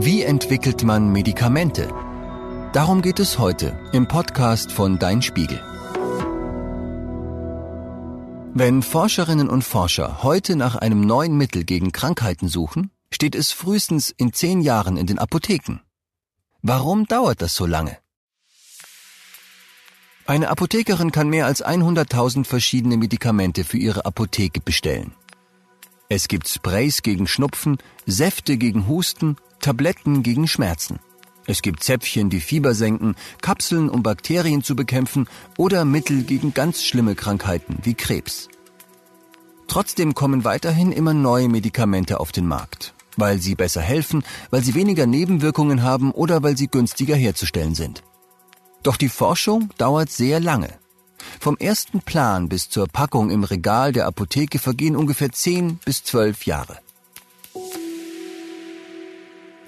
Wie entwickelt man Medikamente? Darum geht es heute im Podcast von Dein Spiegel. Wenn Forscherinnen und Forscher heute nach einem neuen Mittel gegen Krankheiten suchen, steht es frühestens in zehn Jahren in den Apotheken. Warum dauert das so lange? Eine Apothekerin kann mehr als 100.000 verschiedene Medikamente für ihre Apotheke bestellen. Es gibt Sprays gegen Schnupfen, Säfte gegen Husten, Tabletten gegen Schmerzen. Es gibt Zäpfchen, die Fieber senken, Kapseln, um Bakterien zu bekämpfen oder Mittel gegen ganz schlimme Krankheiten wie Krebs. Trotzdem kommen weiterhin immer neue Medikamente auf den Markt, weil sie besser helfen, weil sie weniger Nebenwirkungen haben oder weil sie günstiger herzustellen sind. Doch die Forschung dauert sehr lange. Vom ersten Plan bis zur Packung im Regal der Apotheke vergehen ungefähr 10 bis 12 Jahre.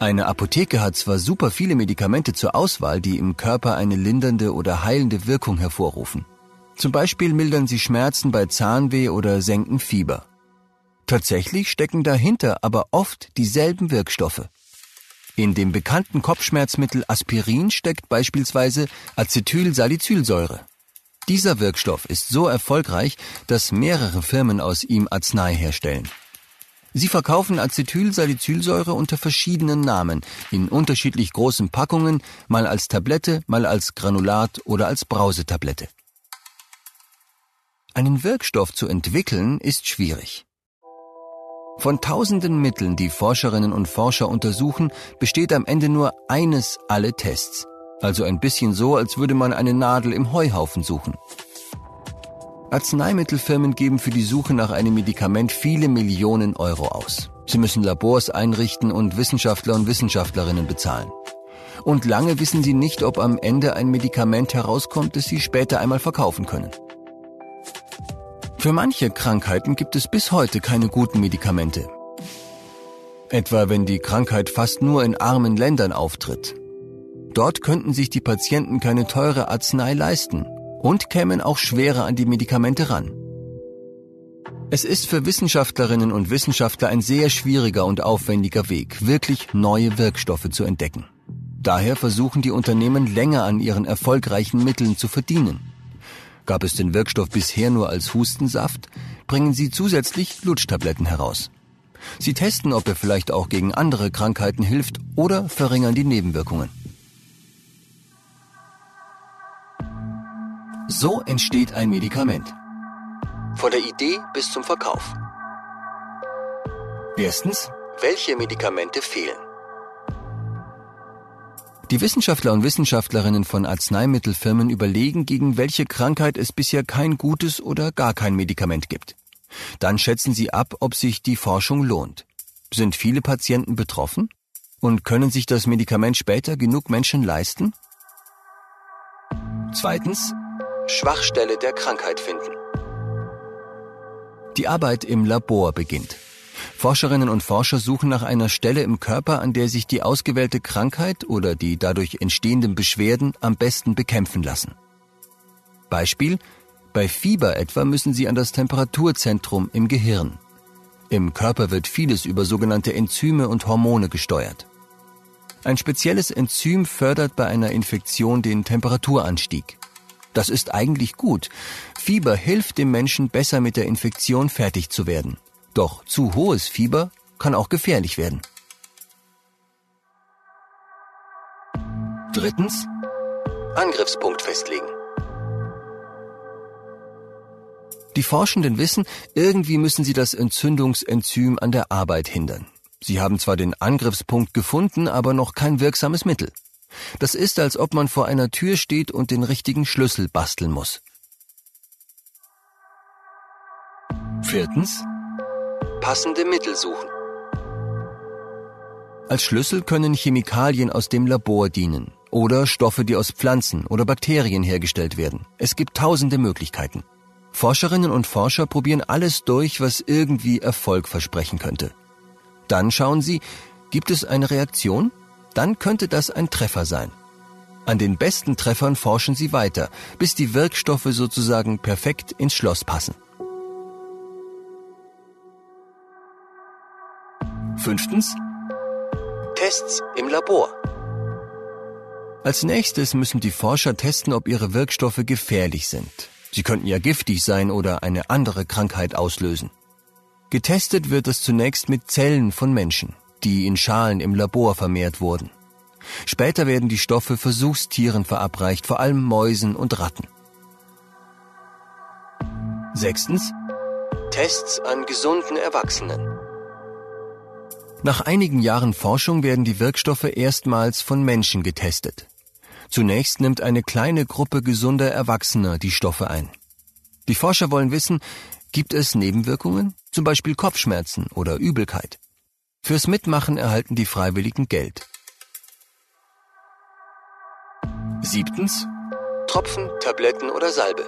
Eine Apotheke hat zwar super viele Medikamente zur Auswahl, die im Körper eine lindernde oder heilende Wirkung hervorrufen. Zum Beispiel mildern sie Schmerzen bei Zahnweh oder senken Fieber. Tatsächlich stecken dahinter aber oft dieselben Wirkstoffe. In dem bekannten Kopfschmerzmittel Aspirin steckt beispielsweise Acetylsalicylsäure. Dieser Wirkstoff ist so erfolgreich, dass mehrere Firmen aus ihm Arznei herstellen. Sie verkaufen Acetylsalicylsäure unter verschiedenen Namen, in unterschiedlich großen Packungen, mal als Tablette, mal als Granulat oder als Brausetablette. Einen Wirkstoff zu entwickeln ist schwierig. Von tausenden Mitteln, die Forscherinnen und Forscher untersuchen, besteht am Ende nur eines alle Tests. Also ein bisschen so, als würde man eine Nadel im Heuhaufen suchen. Arzneimittelfirmen geben für die Suche nach einem Medikament viele Millionen Euro aus. Sie müssen Labors einrichten und Wissenschaftler und Wissenschaftlerinnen bezahlen. Und lange wissen sie nicht, ob am Ende ein Medikament herauskommt, das sie später einmal verkaufen können. Für manche Krankheiten gibt es bis heute keine guten Medikamente. Etwa wenn die Krankheit fast nur in armen Ländern auftritt Dort könnten sich die Patienten keine teure Arznei leisten und kämen auch schwerer an die Medikamente ran. Es ist für Wissenschaftlerinnen und Wissenschaftler ein sehr schwieriger und aufwendiger Weg, wirklich neue Wirkstoffe zu entdecken. Daher versuchen die Unternehmen länger an ihren erfolgreichen Mitteln zu verdienen. Gab es den Wirkstoff bisher nur als Hustensaft, bringen sie zusätzlich Lutschtabletten heraus. Sie testen, ob er vielleicht auch gegen andere Krankheiten hilft oder verringern die Nebenwirkungen. So entsteht ein Medikament. Von der Idee bis zum Verkauf. Erstens, welche Medikamente fehlen? Die Wissenschaftler und Wissenschaftlerinnen von Arzneimittelfirmen überlegen, gegen welche Krankheit es bisher kein gutes oder gar kein Medikament gibt. Dann schätzen sie ab, ob sich die Forschung lohnt. Sind viele Patienten betroffen? Und können sich das Medikament später genug Menschen leisten? Zweitens, Schwachstelle der Krankheit finden. Die Arbeit im Labor beginnt. Forscherinnen und Forscher suchen nach einer Stelle im Körper, an der sich die ausgewählte Krankheit oder die dadurch entstehenden Beschwerden am besten bekämpfen lassen. Beispiel, bei Fieber etwa müssen sie an das Temperaturzentrum im Gehirn. Im Körper wird vieles über sogenannte Enzyme und Hormone gesteuert. Ein spezielles Enzym fördert bei einer Infektion den Temperaturanstieg. Das ist eigentlich gut. Fieber hilft dem Menschen besser mit der Infektion fertig zu werden. Doch zu hohes Fieber kann auch gefährlich werden. Drittens. Angriffspunkt festlegen. Die Forschenden wissen, irgendwie müssen sie das Entzündungsenzym an der Arbeit hindern. Sie haben zwar den Angriffspunkt gefunden, aber noch kein wirksames Mittel. Das ist, als ob man vor einer Tür steht und den richtigen Schlüssel basteln muss. Viertens. Passende Mittel suchen. Als Schlüssel können Chemikalien aus dem Labor dienen oder Stoffe, die aus Pflanzen oder Bakterien hergestellt werden. Es gibt tausende Möglichkeiten. Forscherinnen und Forscher probieren alles durch, was irgendwie Erfolg versprechen könnte. Dann schauen sie, gibt es eine Reaktion? Dann könnte das ein Treffer sein. An den besten Treffern forschen sie weiter, bis die Wirkstoffe sozusagen perfekt ins Schloss passen. Fünftens. Tests im Labor. Als nächstes müssen die Forscher testen, ob ihre Wirkstoffe gefährlich sind. Sie könnten ja giftig sein oder eine andere Krankheit auslösen. Getestet wird es zunächst mit Zellen von Menschen, die in Schalen im Labor vermehrt wurden. Später werden die Stoffe Versuchstieren verabreicht, vor allem Mäusen und Ratten. Sechstens. Tests an gesunden Erwachsenen. Nach einigen Jahren Forschung werden die Wirkstoffe erstmals von Menschen getestet. Zunächst nimmt eine kleine Gruppe gesunder Erwachsener die Stoffe ein. Die Forscher wollen wissen, gibt es Nebenwirkungen, zum Beispiel Kopfschmerzen oder Übelkeit. Fürs Mitmachen erhalten die Freiwilligen Geld. Siebtens. Tropfen, Tabletten oder Salbe.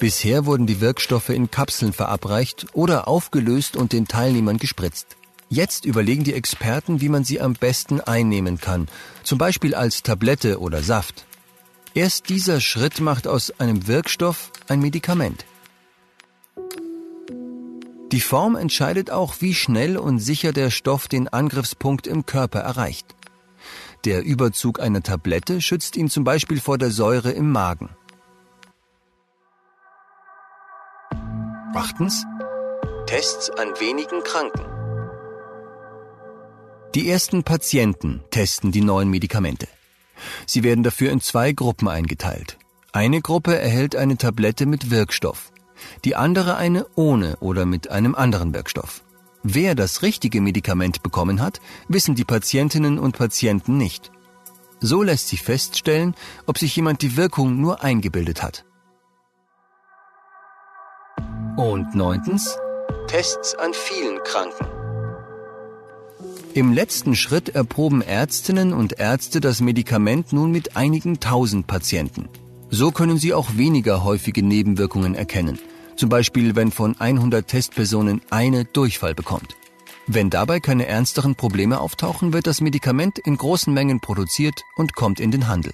Bisher wurden die Wirkstoffe in Kapseln verabreicht oder aufgelöst und den Teilnehmern gespritzt. Jetzt überlegen die Experten, wie man sie am besten einnehmen kann, zum Beispiel als Tablette oder Saft. Erst dieser Schritt macht aus einem Wirkstoff ein Medikament. Die Form entscheidet auch, wie schnell und sicher der Stoff den Angriffspunkt im Körper erreicht. Der Überzug einer Tablette schützt ihn zum Beispiel vor der Säure im Magen. Achtens. Tests an wenigen Kranken. Die ersten Patienten testen die neuen Medikamente. Sie werden dafür in zwei Gruppen eingeteilt. Eine Gruppe erhält eine Tablette mit Wirkstoff, die andere eine ohne oder mit einem anderen Wirkstoff. Wer das richtige Medikament bekommen hat, wissen die Patientinnen und Patienten nicht. So lässt sich feststellen, ob sich jemand die Wirkung nur eingebildet hat. Und neuntens, Tests an vielen Kranken. Im letzten Schritt erproben Ärztinnen und Ärzte das Medikament nun mit einigen tausend Patienten. So können sie auch weniger häufige Nebenwirkungen erkennen. Zum Beispiel, wenn von 100 Testpersonen eine Durchfall bekommt. Wenn dabei keine ernsteren Probleme auftauchen, wird das Medikament in großen Mengen produziert und kommt in den Handel.